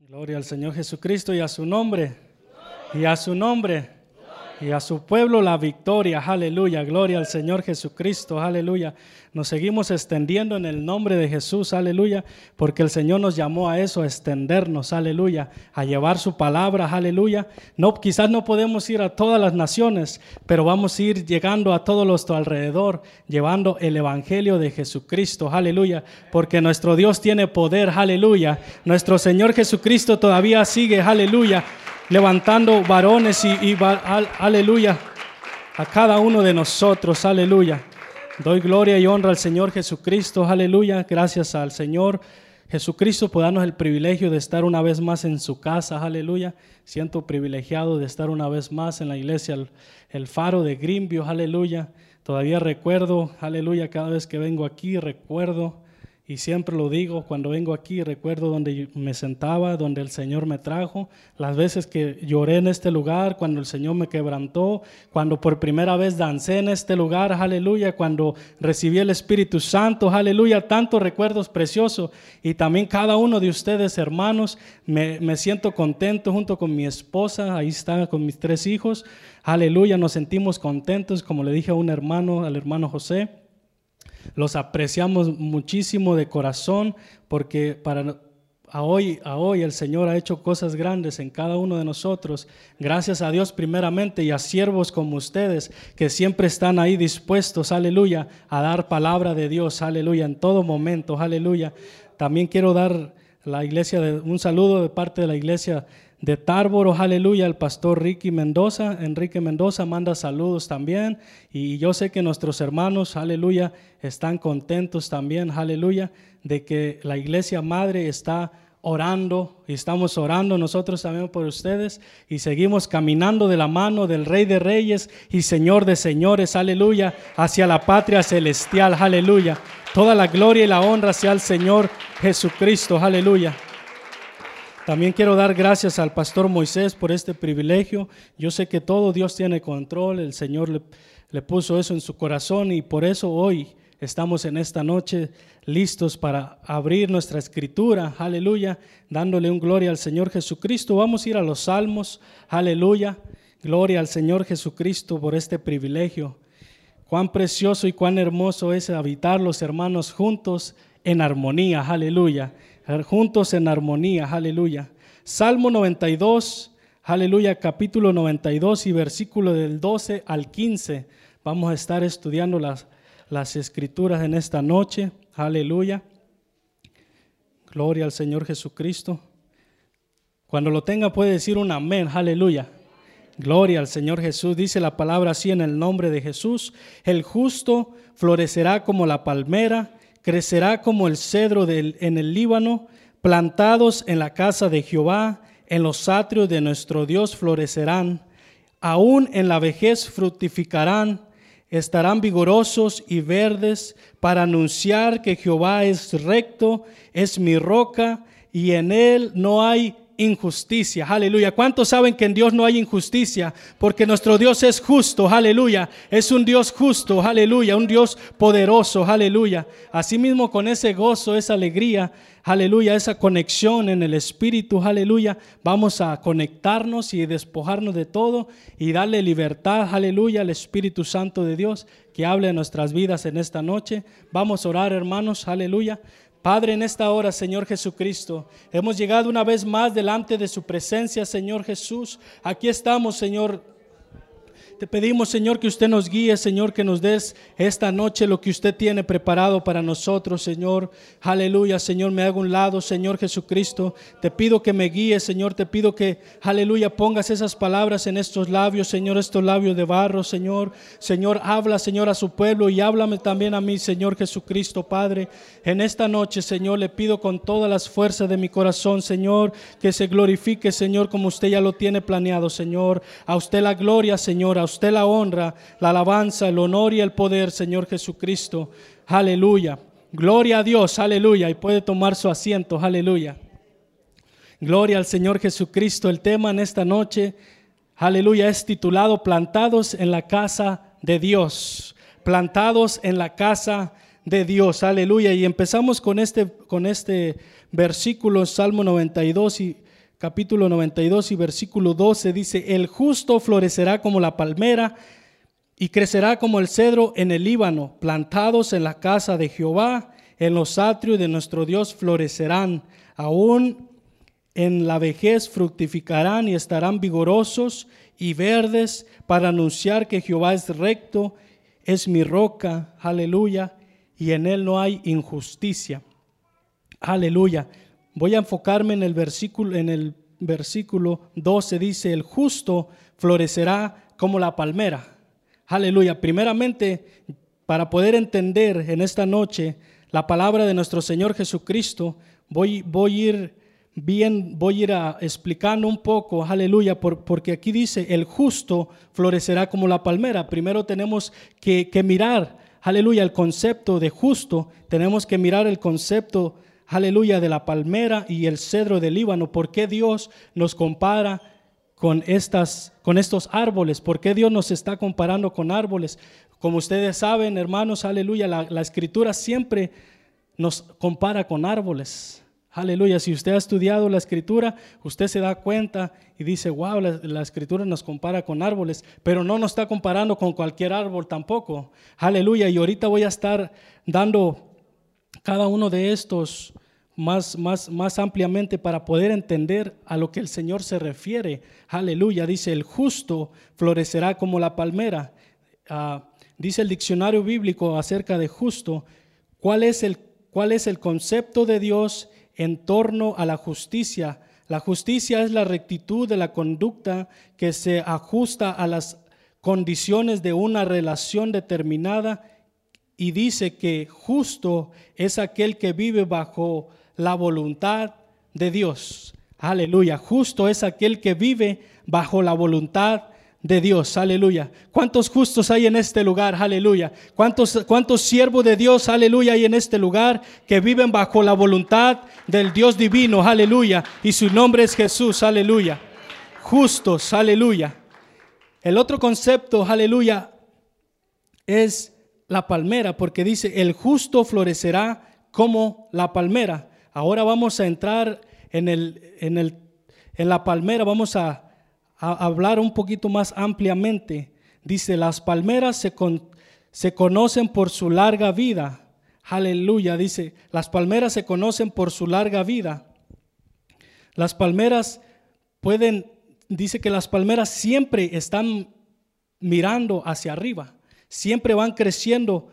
Gloria al Señor Jesucristo y a su nombre. Y a su nombre. Y a su pueblo la victoria. Aleluya. Gloria al Señor Jesucristo. Aleluya. Nos seguimos extendiendo en el nombre de Jesús. Aleluya. Porque el Señor nos llamó a eso, a extendernos. Aleluya. A llevar su palabra. Aleluya. No, quizás no podemos ir a todas las naciones, pero vamos a ir llegando a todos los alrededor, llevando el Evangelio de Jesucristo. Aleluya. Porque nuestro Dios tiene poder. Aleluya. Nuestro Señor Jesucristo todavía sigue. Aleluya levantando varones y, aleluya a cada uno de nosotros, aleluya. Doy gloria y honra al Señor Jesucristo, aleluya. Gracias al Señor Jesucristo por darnos el privilegio de estar una vez más en su casa, aleluya. Siento privilegiado de estar una vez más en la iglesia, el, el faro de Grimbio, aleluya. Todavía recuerdo, aleluya, cada vez que vengo aquí, recuerdo y siempre lo digo cuando vengo aquí, recuerdo donde me sentaba, donde el Señor me trajo, las veces que lloré en este lugar, cuando el Señor me quebrantó, cuando por primera vez dancé en este lugar, aleluya, cuando recibí el Espíritu Santo, aleluya, tantos recuerdos preciosos. Y también cada uno de ustedes, hermanos, me, me siento contento junto con mi esposa, ahí está con mis tres hijos, aleluya, nos sentimos contentos, como le dije a un hermano, al hermano José. Los apreciamos muchísimo de corazón porque para a hoy, hoy el Señor ha hecho cosas grandes en cada uno de nosotros. Gracias a Dios primeramente y a siervos como ustedes que siempre están ahí dispuestos, aleluya, a dar palabra de Dios, aleluya, en todo momento, aleluya. También quiero dar la iglesia un saludo de parte de la iglesia de Tárboro, aleluya, el pastor Ricky Mendoza. Enrique Mendoza manda saludos también. Y yo sé que nuestros hermanos, aleluya, están contentos también, aleluya, de que la iglesia madre está orando y estamos orando nosotros también por ustedes y seguimos caminando de la mano del Rey de Reyes y Señor de Señores, aleluya, hacia la patria celestial, aleluya. Toda la gloria y la honra sea al Señor Jesucristo, aleluya. También quiero dar gracias al pastor Moisés por este privilegio. Yo sé que todo Dios tiene control, el Señor le, puso eso en su corazón y por eso hoy estamos en esta noche listos para abrir nuestra escritura, aleluya, dándole un gloria al Señor Jesucristo. Vamos a ir a los salmos, aleluya, gloria al Señor Jesucristo por este privilegio. Cuán precioso y cuán hermoso es habitar los hermanos juntos en armonía, aleluya juntos en armonía, aleluya. Salmo 92, aleluya, capítulo 92 y versículo del 12 al 15. Vamos a estar estudiando las, las escrituras en esta noche, aleluya. Gloria al Señor Jesucristo. Cuando lo tenga puede decir un amén, aleluya. Gloria al Señor Jesús. Dice la palabra así en el nombre de Jesús. El justo florecerá como la palmera crecerá como el cedro del, en el Líbano, plantados en la casa de Jehová, en los atrios de nuestro Dios florecerán, aún en la vejez fructificarán, estarán vigorosos y verdes para anunciar que Jehová es recto, es mi roca y en él no hay injusticia. Aleluya. ¿Cuántos saben que en Dios no hay injusticia? Porque nuestro Dios es justo. Aleluya. Es un Dios justo. Aleluya. Un Dios poderoso. Aleluya. Asimismo con ese gozo, esa alegría. Aleluya. Esa conexión en el Espíritu. Aleluya. Vamos a conectarnos y despojarnos de todo y darle libertad. Aleluya. Al Espíritu Santo de Dios que hable en nuestras vidas en esta noche. Vamos a orar hermanos. Aleluya. Padre, en esta hora, Señor Jesucristo, hemos llegado una vez más delante de su presencia, Señor Jesús. Aquí estamos, Señor te pedimos, Señor, que usted nos guíe, Señor, que nos des esta noche lo que usted tiene preparado para nosotros, Señor. Aleluya, Señor, me hago un lado, Señor Jesucristo. Te pido que me guíes, Señor. Te pido que, aleluya, pongas esas palabras en estos labios, Señor, estos labios de barro, Señor. Señor, habla, Señor, a su pueblo y háblame también a mí, Señor Jesucristo, Padre. En esta noche, Señor, le pido con todas las fuerzas de mi corazón, Señor, que se glorifique, Señor, como usted ya lo tiene planeado, Señor. A usted la gloria, Señor. Usted la honra, la alabanza, el honor y el poder, Señor Jesucristo. Aleluya. Gloria a Dios, aleluya. Y puede tomar su asiento, aleluya. Gloria al Señor Jesucristo. El tema en esta noche, aleluya, es titulado Plantados en la casa de Dios. Plantados en la casa de Dios, aleluya. Y empezamos con este, con este versículo, Salmo 92 y capítulo 92 y versículo 12 dice, el justo florecerá como la palmera y crecerá como el cedro en el Líbano, plantados en la casa de Jehová, en los atrios de nuestro Dios florecerán, aún en la vejez fructificarán y estarán vigorosos y verdes para anunciar que Jehová es recto, es mi roca, aleluya, y en él no hay injusticia. Aleluya. Voy a enfocarme en el versículo en el versículo 12 dice, "El justo florecerá como la palmera." Aleluya. Primeramente, para poder entender en esta noche la palabra de nuestro Señor Jesucristo, voy, voy a ir bien, voy a ir explicando un poco, aleluya, porque aquí dice, el justo florecerá como la palmera. Primero tenemos que, que mirar, aleluya, el concepto de justo, tenemos que mirar el concepto, aleluya, de la palmera y el cedro del Líbano. ¿Por qué Dios nos compara con, estas, con estos árboles? ¿Por qué Dios nos está comparando con árboles? Como ustedes saben, hermanos, aleluya, la, la escritura siempre nos compara con árboles. Aleluya, si usted ha estudiado la escritura, usted se da cuenta y dice, wow, la, escritura nos compara con árboles, pero no nos está comparando con cualquier árbol tampoco. Aleluya, y ahorita voy a estar dando cada uno de estos más, más, más ampliamente para poder entender a lo que el Señor se refiere. Aleluya, dice, el justo florecerá como la palmera. Ah, dice el diccionario bíblico acerca de justo, ¿cuál es el, cuál es el concepto de Dios? en torno a la justicia. La justicia es la rectitud de la conducta que se ajusta a las condiciones de una relación determinada y dice que justo es aquel que vive bajo la voluntad de Dios. Aleluya. Justo es aquel que vive bajo la voluntad de Dios, aleluya. ¿Cuántos justos hay en este lugar? Aleluya. ¿Cuántos, cuántos siervos de Dios, aleluya, hay en este lugar que viven bajo la voluntad del Dios divino, aleluya? Y su nombre es Jesús, aleluya. Justos, aleluya. El otro concepto, aleluya, es la palmera, porque dice, el justo florecerá como la palmera. Ahora vamos a entrar en, el, en, el, en la palmera, vamos a hablar un poquito más ampliamente, dice, las palmeras se, se conocen por su larga vida. Aleluya, dice, las palmeras se conocen por su larga vida. Las palmeras pueden, dice que las palmeras siempre están mirando hacia arriba, siempre van creciendo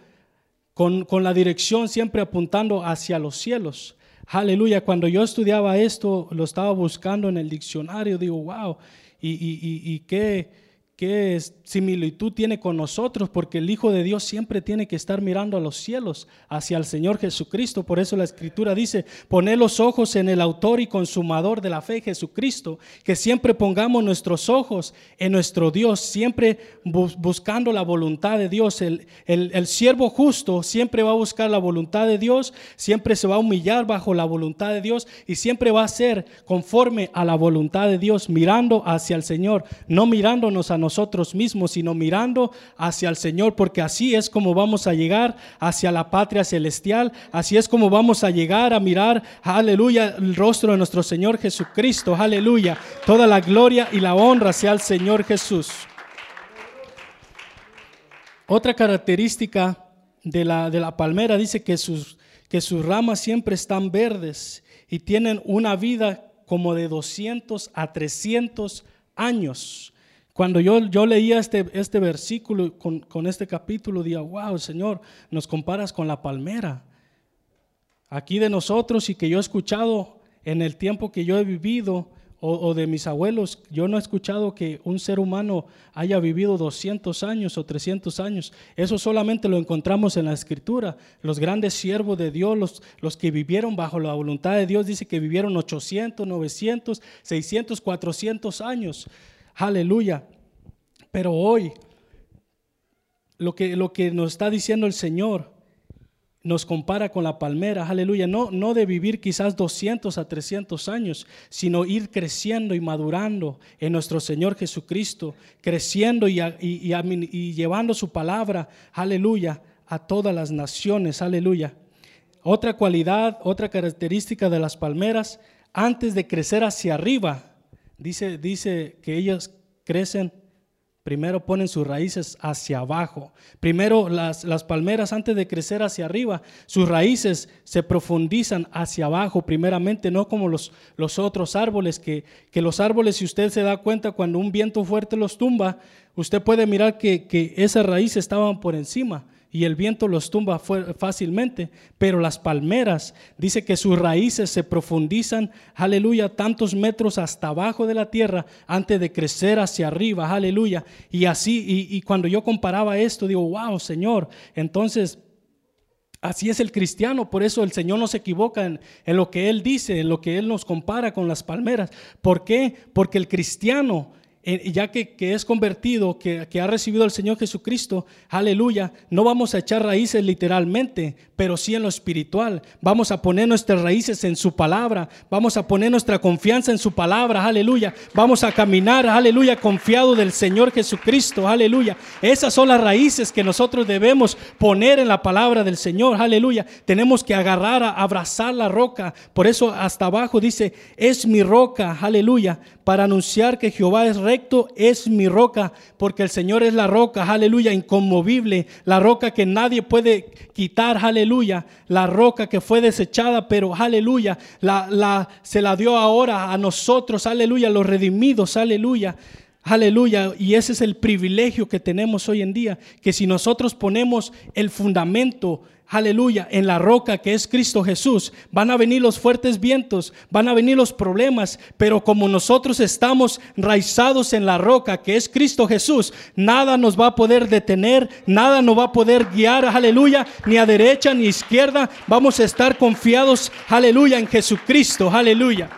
con, con, la dirección, siempre apuntando hacia los cielos. Aleluya, cuando yo estudiaba esto, lo estaba buscando en el diccionario, digo, wow, y, y, y, qué, qué similitud tiene con nosotros, porque el Hijo de Dios siempre tiene que estar mirando a los cielos, hacia el Señor Jesucristo. Por eso la Escritura dice, poner los ojos en el autor y consumador de la fe, Jesucristo, que siempre pongamos nuestros ojos en nuestro Dios, siempre buscando la voluntad de Dios. El, el, el siervo justo siempre va a buscar la voluntad de Dios, siempre se va a humillar bajo la voluntad de Dios y siempre va a ser conforme a la voluntad de Dios, mirando hacia el Señor, no mirándonos a nosotros mismos sino mirando hacia el Señor, porque así es como vamos a llegar hacia la patria celestial, así es como vamos a llegar a mirar, aleluya, el rostro de nuestro Señor Jesucristo, aleluya. Toda la gloria y la honra sea al Señor Jesús. Otra característica de la, de la palmera dice que sus, que sus ramas siempre están verdes y tienen una vida como de 200 a 300 años. Cuando yo, yo leía este, este versículo con, con este capítulo, día, wow, Señor, nos comparas con la palmera. Aquí de nosotros y que yo he escuchado en el tiempo que yo he vivido, o, de mis abuelos, yo no he escuchado que un ser humano haya vivido 200 años o 300 años. Eso solamente lo encontramos en la escritura. Los grandes siervos de Dios, los, los que vivieron bajo la voluntad de Dios, dice que vivieron 800, 900, 600, 400 años. Aleluya. Pero hoy, lo que, lo que nos está diciendo el Señor nos compara con la palmera, aleluya, no, no de vivir quizás 200 a 300 años, sino ir creciendo y madurando en nuestro Señor Jesucristo, creciendo y, y, y llevando su palabra, aleluya, a todas las naciones, aleluya. Otra cualidad, otra característica de las palmeras, antes de crecer hacia arriba, dice, dice que ellos crecen Primero ponen sus raíces hacia abajo. Primero las, las, palmeras antes de crecer hacia arriba, sus raíces se profundizan hacia abajo primeramente, no como los, los otros árboles, que, que, los árboles, si usted se da cuenta, cuando un viento fuerte los tumba, usted puede mirar que, que esas raíces estaban por encima y el viento los tumba fácilmente, pero las palmeras, dice que sus raíces se profundizan, aleluya, tantos metros hasta abajo de la tierra antes de crecer hacia arriba, aleluya. Y así, y, cuando yo comparaba esto, digo, wow, Señor, entonces... Así es el cristiano, por eso el Señor no se equivoca en, en, lo que Él dice, en lo que Él nos compara con las palmeras. ¿Por qué? Porque el cristiano ya que, es convertido, que, que, ha recibido al Señor Jesucristo, aleluya, no vamos a echar raíces literalmente, pero sí en lo espiritual. Vamos a poner nuestras raíces en su palabra, vamos a poner nuestra confianza en su palabra, aleluya. Vamos a caminar, aleluya, confiado del Señor Jesucristo, aleluya. Esas son las raíces que nosotros debemos poner en la palabra del Señor, aleluya. Tenemos que agarrar, a abrazar la roca. Por eso hasta abajo dice, es mi roca, aleluya, para anunciar que Jehová es rey es mi roca, porque el Señor es la roca, aleluya, inconmovible, la roca que nadie puede quitar, aleluya, la roca que fue desechada, pero aleluya, la, la, se la dio ahora a nosotros, aleluya, los redimidos, aleluya. Aleluya. Y ese es el privilegio que tenemos hoy en día, que si nosotros ponemos el fundamento aleluya, en la roca que es Cristo Jesús. Van a venir los fuertes vientos, van a venir los problemas, pero como nosotros estamos raizados en la roca que es Cristo Jesús, nada nos va a poder detener, nada nos va a poder guiar, aleluya, ni a derecha ni a izquierda. Vamos a estar confiados, aleluya, en Jesucristo, aleluya.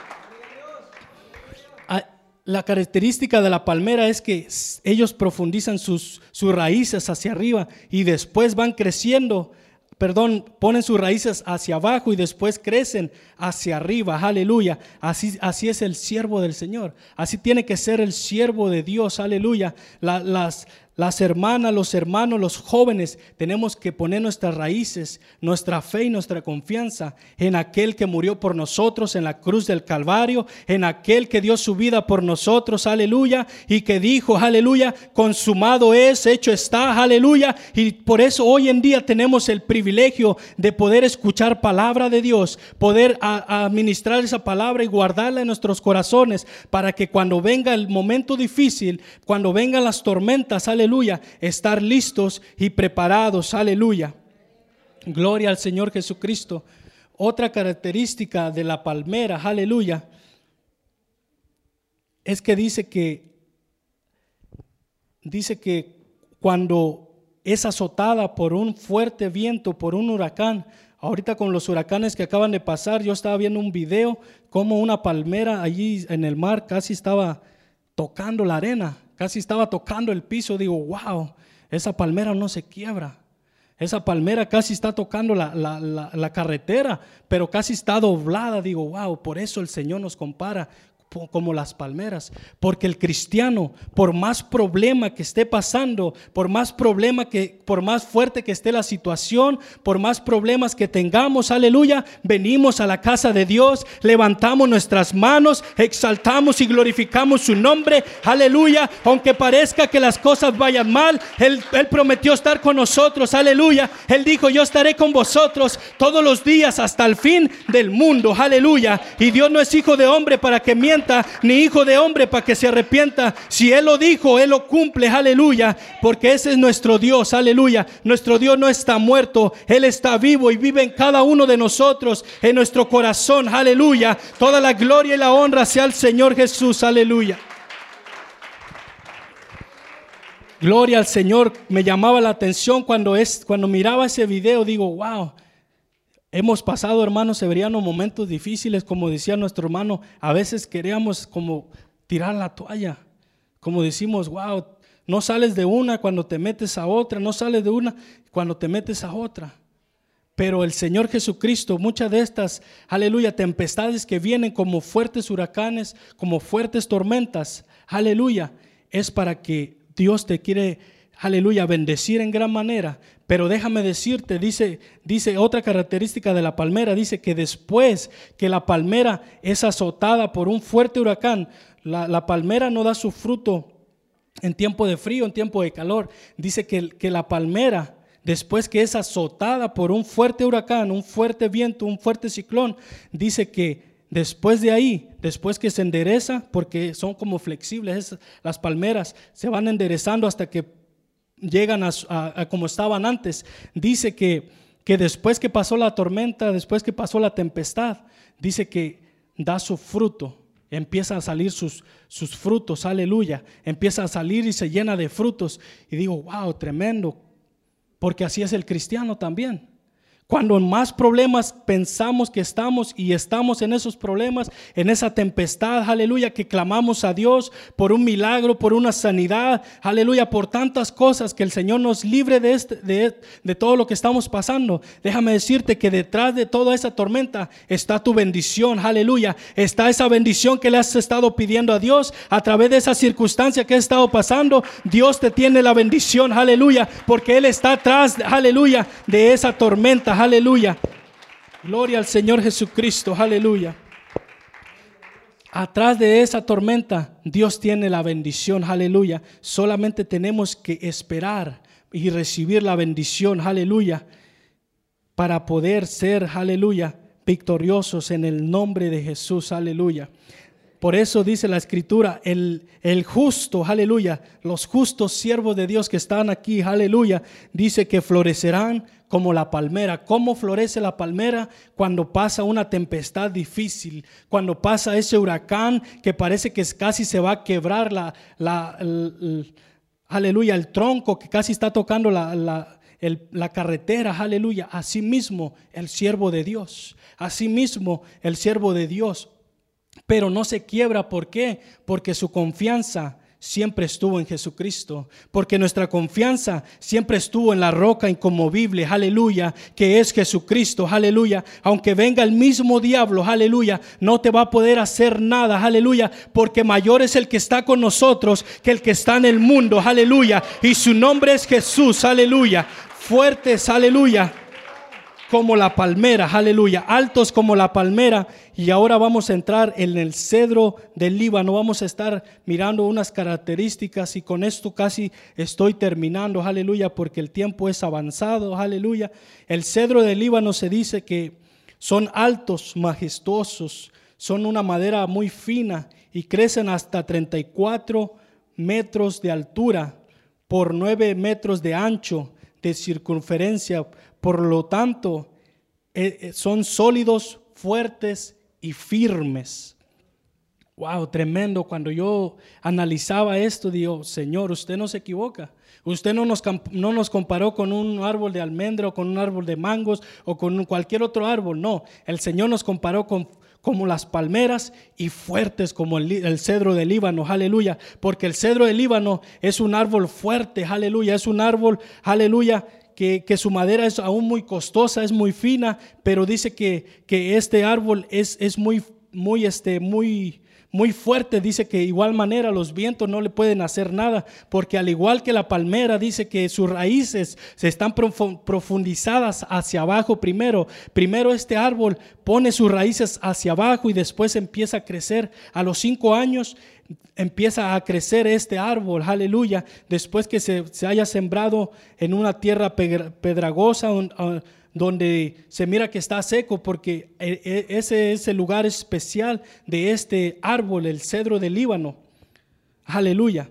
Ah, la característica de la palmera es que ellos profundizan sus, sus raíces hacia arriba y después van creciendo perdón, ponen sus raíces hacia abajo y después crecen hacia arriba. Aleluya. Así, así es el siervo del Señor. Así tiene que ser el siervo de Dios. Aleluya. las, las hermanas, los hermanos, los jóvenes, tenemos que poner nuestras raíces, nuestra fe y nuestra confianza en aquel que murió por nosotros en la cruz del Calvario, en aquel que dio su vida por nosotros, aleluya, y que dijo, aleluya, consumado es, hecho está, aleluya. Y por eso hoy en día tenemos el privilegio de poder escuchar palabra de Dios, poder administrar esa palabra y guardarla en nuestros corazones para que cuando venga el momento difícil, cuando vengan las tormentas, aleluya, aleluya, estar listos y preparados, aleluya. Gloria al Señor Jesucristo. Otra característica de la palmera, aleluya, es que dice que dice que cuando es azotada por un fuerte viento, por un huracán, ahorita con los huracanes que acaban de pasar, yo estaba viendo un video como una palmera allí en el mar casi estaba tocando la arena casi estaba tocando el piso, digo, wow, esa palmera no se quiebra. Esa palmera casi está tocando la, la, carretera, pero casi está doblada. Digo, wow, por eso el Señor nos compara como las palmeras. Porque el cristiano, por más problema que esté pasando, por más problema que, por más fuerte que esté la situación, por más problemas que tengamos, aleluya, venimos a la casa de Dios, levantamos nuestras manos, exaltamos y glorificamos su nombre, aleluya. Aunque parezca que las cosas vayan mal, Él, prometió estar con nosotros, aleluya. Él dijo, yo estaré con vosotros todos los días hasta el fin del mundo, aleluya. Y Dios no es hijo de hombre para que mienta ni hijo de hombre para que se arrepienta. Si Él lo dijo, Él lo cumple, aleluya, porque ese es nuestro Dios, aleluya. Nuestro Dios no está muerto, Él está vivo y vive en cada uno de nosotros, en nuestro corazón, aleluya. Toda la gloria y la honra sea al Señor Jesús, aleluya. Gloria al Señor. Me llamaba la atención cuando, es, cuando miraba ese video, digo, wow Hemos pasado, hermanos severianos, momentos difíciles, como decía nuestro hermano, a veces queríamos como tirar la toalla, como decimos, wow, no sales de una cuando te metes a otra, no sales de una cuando te metes a otra. Pero el Señor Jesucristo, muchas de estas, aleluya, tempestades que vienen como fuertes huracanes, como fuertes tormentas, aleluya, es para que Dios te quiere aleluya, bendecir en gran manera. Pero déjame decirte, dice, dice otra característica de la palmera, dice que después que la palmera es azotada por un fuerte huracán, la, palmera no da su fruto en tiempo de frío, en tiempo de calor. Dice que, que la palmera, después que es azotada por un fuerte huracán, un fuerte viento, un fuerte ciclón, dice que después de ahí, después que se endereza, porque son como flexibles, las palmeras se van enderezando hasta que llegan a, como estaban antes. Dice que, que después que pasó la tormenta, después que pasó la tempestad, dice que da su fruto. Empieza a salir sus, sus frutos, aleluya. Empieza a salir y se llena de frutos. Y digo, wow, tremendo. Porque así es el cristiano también. Cuando más problemas pensamos que estamos y estamos en esos problemas, en esa tempestad, aleluya, que clamamos a Dios por un milagro, por una sanidad, aleluya, por tantas cosas que el Señor nos libre de, este, de, todo lo que estamos pasando. Déjame decirte que detrás de toda esa tormenta está tu bendición, aleluya. Está esa bendición que le has estado pidiendo a Dios a través de esa circunstancia que has estado pasando. Dios te tiene la bendición, aleluya, porque Él está atrás, aleluya, de esa tormenta aleluya. Gloria al Señor Jesucristo, aleluya. Atrás de esa tormenta, Dios tiene la bendición, aleluya. Solamente tenemos que esperar y recibir la bendición, aleluya, para poder ser, aleluya, victoriosos en el nombre de Jesús, aleluya. Por eso dice la escritura, el, el, justo, aleluya, los justos siervos de Dios que están aquí, aleluya, dice que florecerán como la palmera. ¿Cómo florece la palmera cuando pasa una tempestad difícil? Cuando pasa ese huracán que parece que casi se va a quebrar la, la aleluya, el tronco que casi está tocando la, la, la carretera, aleluya. Asimismo, el siervo de Dios. Asimismo, el siervo de Dios. Pero no se quiebra, ¿por qué? Porque su confianza siempre estuvo en Jesucristo, porque nuestra confianza siempre estuvo en la roca inconmovible, aleluya, que es Jesucristo, aleluya. Aunque venga el mismo diablo, aleluya, no te va a poder hacer nada, aleluya, porque mayor es el que está con nosotros que el que está en el mundo, aleluya. Y su nombre es Jesús, aleluya. Fuertes, aleluya como la palmera, aleluya, altos como la palmera. Y ahora vamos a entrar en el cedro del Líbano, vamos a estar mirando unas características y con esto casi estoy terminando, aleluya, porque el tiempo es avanzado, aleluya. El cedro del Líbano se dice que son altos, majestuosos, son una madera muy fina y crecen hasta 34 metros de altura por 9 metros de ancho de circunferencia por lo tanto, eh, eh, son sólidos, fuertes y firmes. Wow, tremendo. Cuando yo analizaba esto, digo, Señor, usted no se equivoca. Usted no nos, no nos comparó con un árbol de almendra o con un árbol de mangos o con cualquier otro árbol. No, el Señor nos comparó con como las palmeras y fuertes como el, el, cedro del Líbano, aleluya, porque el cedro del Líbano es un árbol fuerte, aleluya, es un árbol, aleluya, que, su madera es aún muy costosa, es muy fina, pero dice que, que este árbol es, es muy, muy, este, muy, muy fuerte, dice que igual manera los vientos no le pueden hacer nada, porque al igual que la palmera, dice que sus raíces se están profundizadas hacia abajo primero. Primero este árbol pone sus raíces hacia abajo y después empieza a crecer. A los cinco años empieza a crecer este árbol, aleluya, después que se, haya sembrado en una tierra pedragosa donde se mira que está seco, porque e, e, ese es el lugar especial de este árbol, el cedro del Líbano. Aleluya.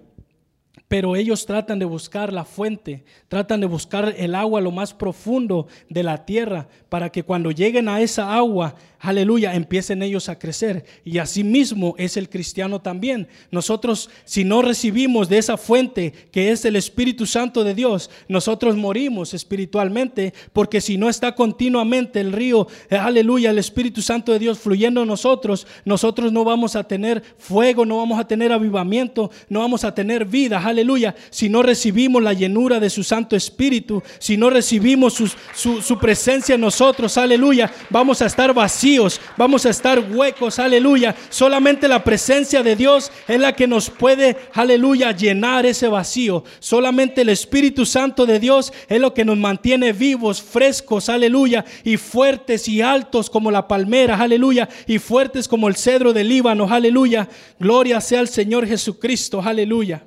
Pero ellos tratan de buscar la fuente, tratan de buscar el agua lo más profundo de la tierra, para que cuando lleguen a esa agua aleluya, empiecen ellos a crecer. Y así mismo es el cristiano también. Nosotros, si no recibimos de esa fuente que es el Espíritu Santo de Dios, nosotros morimos espiritualmente, porque si no está continuamente el río, eh, aleluya, el Espíritu Santo de Dios fluyendo en nosotros, nosotros no vamos a tener fuego, no vamos a tener avivamiento, no vamos a tener vida, aleluya, si no recibimos la llenura de su Santo Espíritu, si no recibimos su, su presencia en nosotros, aleluya, vamos a estar vacíos vamos a estar huecos, aleluya. Solamente la presencia de Dios es la que nos puede, aleluya, llenar ese vacío. Solamente el Espíritu Santo de Dios es lo que nos mantiene vivos, frescos, aleluya, y fuertes y altos como la palmera, aleluya, y fuertes como el cedro del Líbano, aleluya. Gloria sea al Señor Jesucristo, aleluya.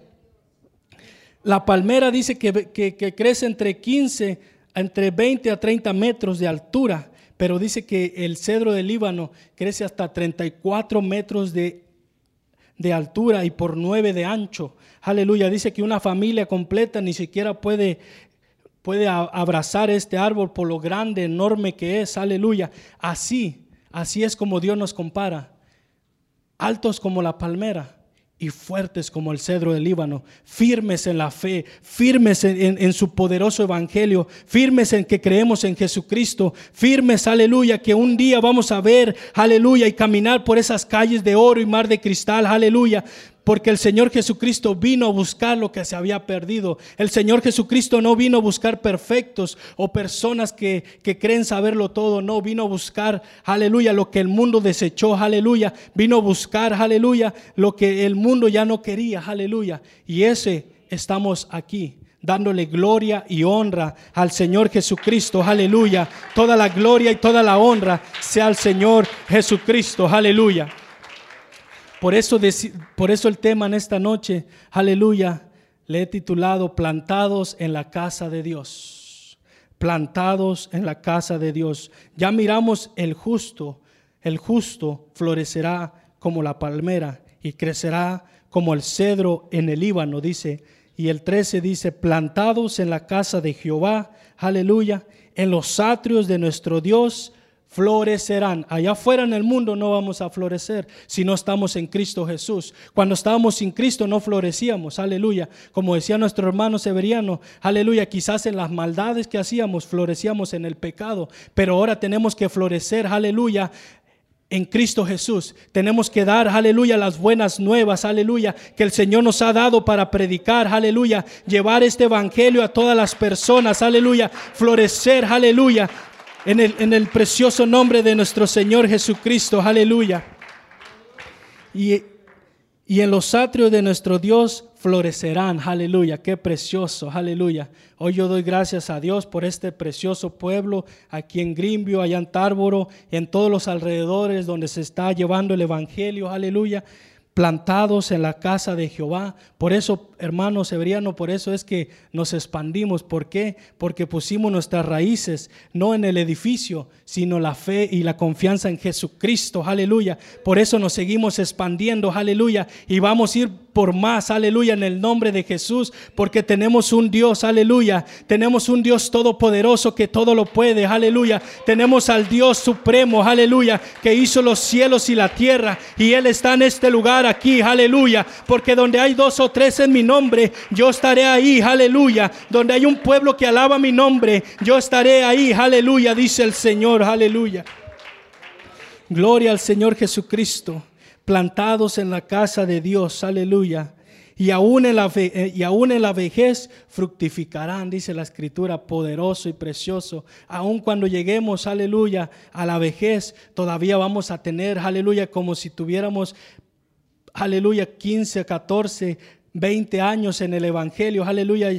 La palmera dice que, crece entre 15, entre 20 a 30 metros de altura, pero dice que el cedro del Líbano crece hasta 34 metros de, de altura y por 9 de ancho. Aleluya. Dice que una familia completa ni siquiera puede puede abrazar este árbol por lo grande, enorme que es. Aleluya. Así, así es como Dios nos compara. Altos como la palmera y fuertes como el cedro del Líbano, firmes en la fe, firmes en, su poderoso evangelio, firmes en que creemos en Jesucristo, firmes, aleluya, que un día vamos a ver, aleluya, y caminar por esas calles de oro y mar de cristal, aleluya, porque el Señor Jesucristo vino a buscar lo que se había perdido. El Señor Jesucristo no vino a buscar perfectos o personas que, que creen saberlo todo. No, vino a buscar, aleluya, lo que el mundo desechó, aleluya. Vino a buscar, aleluya, lo que el mundo ya no quería, aleluya. Y ese estamos aquí dándole gloria y honra al Señor Jesucristo, aleluya. Toda la gloria y toda la honra sea al Señor Jesucristo, aleluya. Por eso, por eso el tema en esta noche, aleluya, le he titulado Plantados en la casa de Dios. Plantados en la casa de Dios. Ya miramos el justo, el justo florecerá como la palmera y crecerá como el cedro en el Líbano, dice. Y el 13 dice, plantados en la casa de Jehová, aleluya, en los atrios de nuestro Dios, florecerán. Allá afuera en el mundo no vamos a florecer si no estamos en Cristo Jesús. Cuando estábamos sin Cristo no florecíamos, aleluya. Como decía nuestro hermano Severiano, aleluya, quizás en las maldades que hacíamos florecíamos en el pecado, pero ahora tenemos que florecer, aleluya, en Cristo Jesús. Tenemos que dar, aleluya, las buenas nuevas, aleluya, que el Señor nos ha dado para predicar, aleluya, llevar este evangelio a todas las personas, aleluya, florecer, aleluya, en el, precioso nombre de nuestro Señor Jesucristo. Aleluya. Y, y en los atrios de nuestro Dios florecerán. Aleluya. Qué precioso. Aleluya. Hoy yo doy gracias a Dios por este precioso pueblo aquí en Grimbio, allá en Tárboro, en todos los alrededores donde se está llevando el Evangelio. Aleluya plantados en la casa de Jehová. Por eso, hermanos Severiano, por eso es que nos expandimos. ¿Por qué? Porque pusimos nuestras raíces no en el edificio, sino la fe y la confianza en Jesucristo. Aleluya. Por eso nos seguimos expandiendo. Aleluya. Y vamos a ir por más, aleluya, en el nombre de Jesús, porque tenemos un Dios, aleluya, tenemos un Dios todopoderoso que todo lo puede, aleluya, tenemos al Dios supremo, aleluya, que hizo los cielos y la tierra, y Él está en este lugar aquí, aleluya, porque donde hay dos o tres en mi nombre, yo estaré ahí, aleluya, donde hay un pueblo que alaba mi nombre, yo estaré ahí, aleluya, dice el Señor, aleluya. Gloria al Señor Jesucristo plantados en la casa de Dios, aleluya. Y aún, en la eh, y aún en la vejez fructificarán, dice la escritura, poderoso y precioso. Aún cuando lleguemos, aleluya, a la vejez, todavía vamos a tener, aleluya, como si tuviéramos, aleluya, 15, 14, 20 años en el Evangelio, aleluya.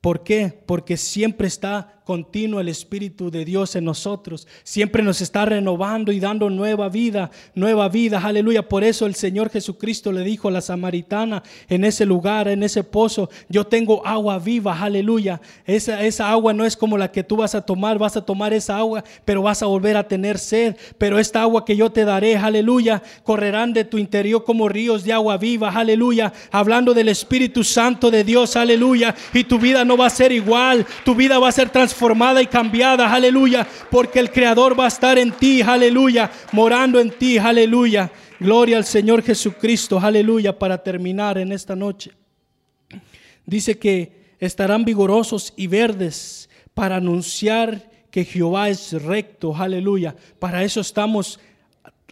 ¿Por qué? Porque siempre está continuo el Espíritu de Dios en nosotros. Siempre nos está renovando y dando nueva vida, nueva vida. Aleluya. Por eso el Señor Jesucristo le dijo a la samaritana en ese lugar, en ese pozo, yo tengo agua viva. Aleluya. Esa, esa agua no es como la que tú vas a tomar. Vas a tomar esa agua, pero vas a volver a tener sed. Pero esta agua que yo te daré, aleluya, correrán de tu interior como ríos de agua viva. Aleluya. Hablando del Espíritu Santo de Dios. Aleluya. Y tu vida no va a ser igual. Tu vida va a ser transformada formada y cambiada, aleluya, porque el Creador va a estar en ti, aleluya, morando en ti, aleluya. Gloria al Señor Jesucristo, aleluya, para terminar en esta noche. Dice que estarán vigorosos y verdes para anunciar que Jehová es recto, aleluya. Para eso estamos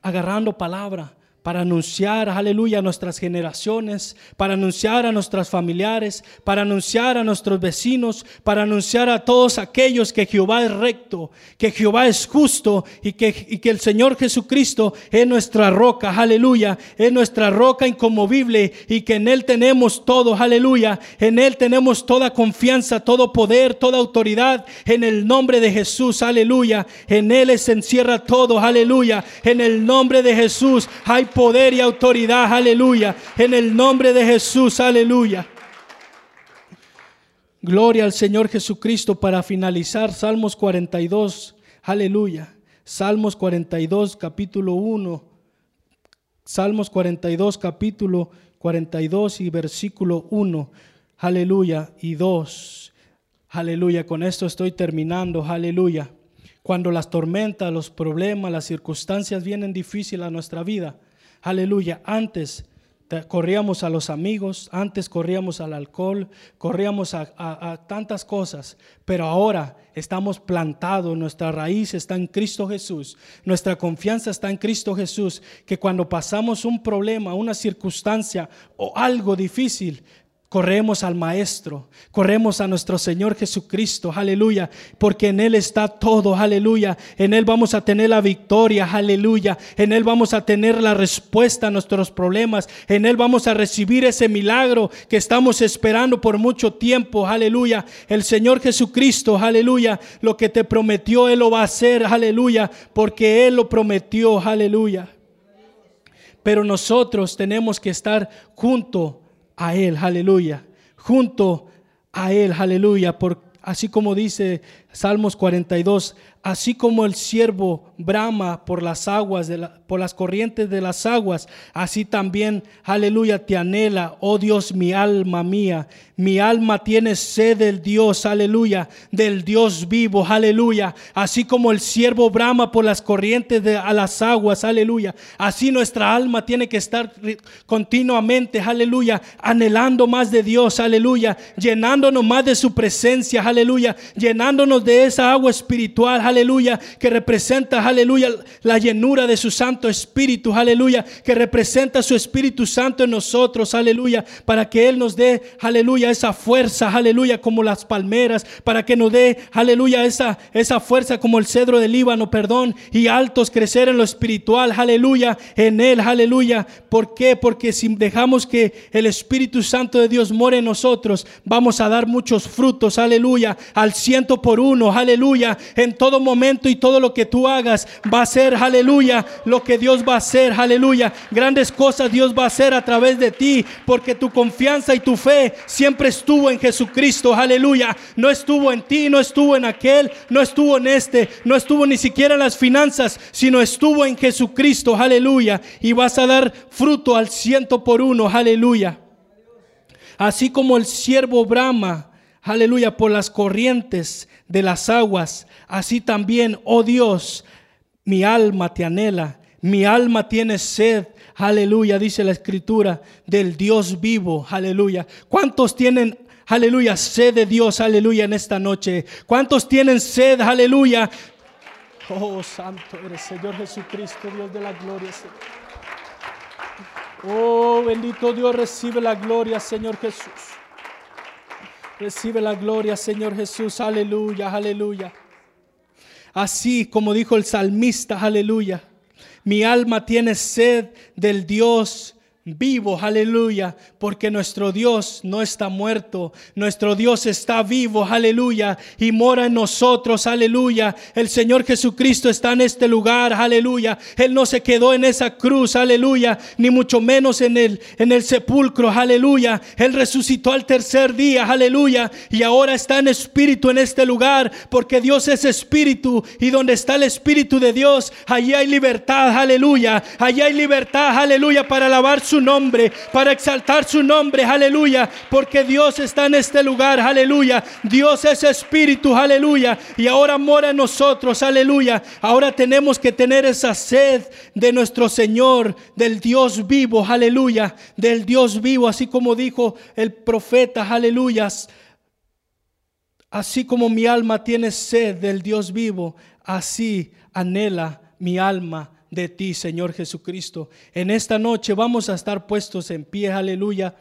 agarrando palabra, para anunciar, aleluya, a nuestras generaciones, para anunciar a nuestros familiares, para anunciar a nuestros vecinos, para anunciar a todos aquellos que Jehová es recto, que Jehová es justo y que, que el Señor Jesucristo es nuestra roca, aleluya, es nuestra roca incomovible y que en Él tenemos todo, aleluya, en Él tenemos toda confianza, todo poder, toda autoridad, en el nombre de Jesús, aleluya, en Él se encierra todo, aleluya, en el nombre de Jesús hay poder y autoridad, aleluya. En el nombre de Jesús, aleluya. Gloria al Señor Jesucristo para finalizar Salmos 42, aleluya. Salmos 42, capítulo 1. Salmos 42, capítulo 42 y versículo 1. Aleluya. Y 2. Aleluya. Con esto estoy terminando. Aleluya. Cuando las tormentas, los problemas, las circunstancias vienen difíciles a nuestra vida Aleluya. Antes corríamos a los amigos, antes corríamos al alcohol, corríamos a, tantas cosas, pero ahora estamos plantados, nuestra raíz está en Cristo Jesús, nuestra confianza está en Cristo Jesús, que cuando pasamos un problema, una circunstancia o algo difícil, Corremos al Maestro, corremos a nuestro Señor Jesucristo, aleluya, porque en Él está todo, aleluya. En Él vamos a tener la victoria, aleluya. En Él vamos a tener la respuesta a nuestros problemas. En Él vamos a recibir ese milagro que estamos esperando por mucho tiempo, aleluya. El Señor Jesucristo, aleluya, lo que te prometió, Él lo va a hacer, aleluya, porque Él lo prometió, aleluya. Pero nosotros tenemos que estar junto a Él, aleluya, junto a Él, aleluya, por, así como dice Salmos 42, así como el siervo brama por las aguas, de por las corrientes de las aguas, así también, aleluya, te anhela, oh Dios, mi alma mía. Mi alma tiene sed del Dios, aleluya, del Dios vivo, aleluya. Así como el siervo brama por las corrientes de a las aguas, aleluya. Así nuestra alma tiene que estar continuamente, aleluya, anhelando más de Dios, aleluya, llenándonos más de su presencia, aleluya, llenándonos de esa agua espiritual, aleluya, que representa, aleluya, la llenura de su Santo Espíritu, aleluya, que representa su Espíritu Santo en nosotros, aleluya, para que Él nos dé, aleluya, esa fuerza, aleluya, como las palmeras, para que nos dé, aleluya, esa, esa fuerza como el cedro del Líbano, perdón, y altos crecer en lo espiritual, aleluya, en Él, aleluya. ¿Por qué? Porque si dejamos que el Espíritu Santo de Dios more en nosotros, vamos a dar muchos frutos, aleluya, al ciento por uno, aleluya, en todo momento y todo lo que tú hagas va a ser, aleluya, lo que Dios va a hacer, aleluya. Grandes cosas Dios va a hacer a través de ti, porque tu confianza y tu fe siempre estuvo en Jesucristo, aleluya. No estuvo en ti, no estuvo en aquel, no estuvo en este, no estuvo ni siquiera en las finanzas, sino estuvo en Jesucristo, aleluya. Y vas a dar fruto al ciento por uno, aleluya. Así como el siervo Brahma, aleluya, por las corrientes de las aguas, así también, oh Dios, mi alma te anhela, mi alma tiene sed, aleluya, dice la escritura, del Dios vivo, aleluya. ¿Cuántos tienen, aleluya, sed de Dios, aleluya, en esta noche? ¿Cuántos tienen sed, aleluya? Oh, santo eres Señor Jesucristo, Dios de la gloria, Oh, bendito Dios, recibe la gloria, Señor Jesús. Recibe la gloria, Señor Jesús. Aleluya, aleluya. Así como dijo el salmista, aleluya. Mi alma tiene sed del Dios vivo, aleluya, porque nuestro Dios no está muerto, nuestro Dios está vivo, aleluya, y mora en nosotros, aleluya. El Señor Jesucristo está en este lugar, aleluya. Él no se quedó en esa cruz, aleluya, ni mucho menos en el en el sepulcro, aleluya. Él resucitó al tercer día, aleluya, y ahora está en espíritu en este lugar, porque Dios es espíritu y donde está el espíritu de Dios, allí hay libertad, aleluya. Allí hay libertad, aleluya, para alabar su nombre, para exaltar su nombre, aleluya, porque Dios está en este lugar, aleluya. Dios es espíritu, aleluya, y ahora mora en nosotros, aleluya. Ahora tenemos que tener esa sed de nuestro Señor, del Dios vivo, aleluya, del Dios vivo, así como dijo el profeta, aleluya. Así como mi alma tiene sed del Dios vivo, así anhela mi alma de ti, Señor Jesucristo. En esta noche vamos a estar puestos en pie, aleluya.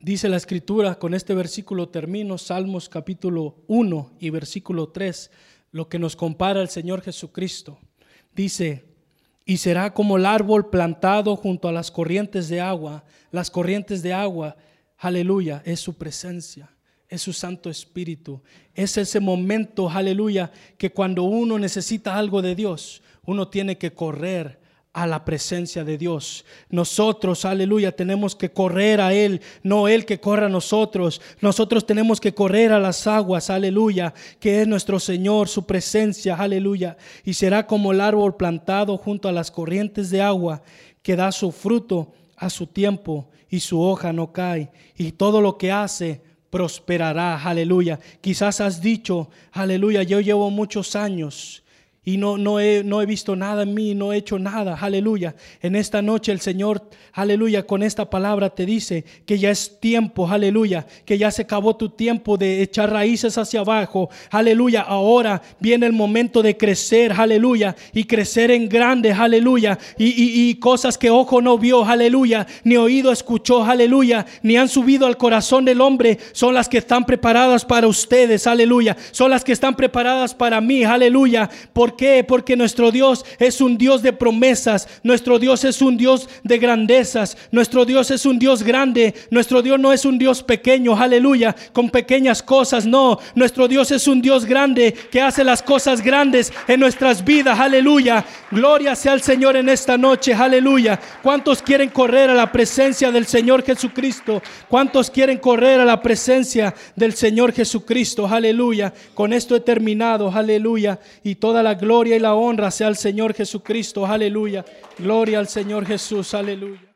Dice la escritura, con este versículo termino, Salmos capítulo 1 y versículo 3, lo que nos compara al Señor Jesucristo. Dice, y será como el árbol plantado junto a las corrientes de agua. Las corrientes de agua, aleluya, es su presencia, es su Santo Espíritu. Es ese momento, aleluya, que cuando uno necesita algo de Dios, uno tiene que correr a la presencia de Dios. Nosotros, aleluya, tenemos que correr a Él, no Él que corra a nosotros. Nosotros tenemos que correr a las aguas, aleluya, que es nuestro Señor, su presencia, aleluya. Y será como el árbol plantado junto a las corrientes de agua, que da su fruto a su tiempo y su hoja no cae. Y todo lo que hace prosperará, aleluya. Quizás has dicho, aleluya, yo llevo muchos años y no, no, he, no he visto nada en mí, no he hecho nada, aleluya. En esta noche el Señor, aleluya, con esta palabra te dice que ya es tiempo, aleluya, que ya se acabó tu tiempo de echar raíces hacia abajo, aleluya. Ahora viene el momento de crecer, aleluya, y crecer en grande, aleluya, y, y cosas que ojo no vio, aleluya, ni oído escuchó, aleluya, ni han subido al corazón del hombre, son las que están preparadas para ustedes, aleluya, son las que están preparadas para mí, aleluya, porque qué? Porque nuestro Dios es un Dios de promesas, nuestro Dios es un Dios de grandezas, nuestro Dios es un Dios grande, nuestro Dios no es un Dios pequeño, aleluya, con pequeñas cosas, no, nuestro Dios es un Dios grande que hace las cosas grandes en nuestras vidas, aleluya. Gloria sea al Señor en esta noche, aleluya. ¿Cuántos quieren correr a la presencia del Señor Jesucristo? ¿Cuántos quieren correr a la presencia del Señor Jesucristo? Aleluya. Con esto he terminado, aleluya. Y toda la gloria y la honra sea al Señor Jesucristo. Aleluya. Gloria al Señor Jesús. Aleluya.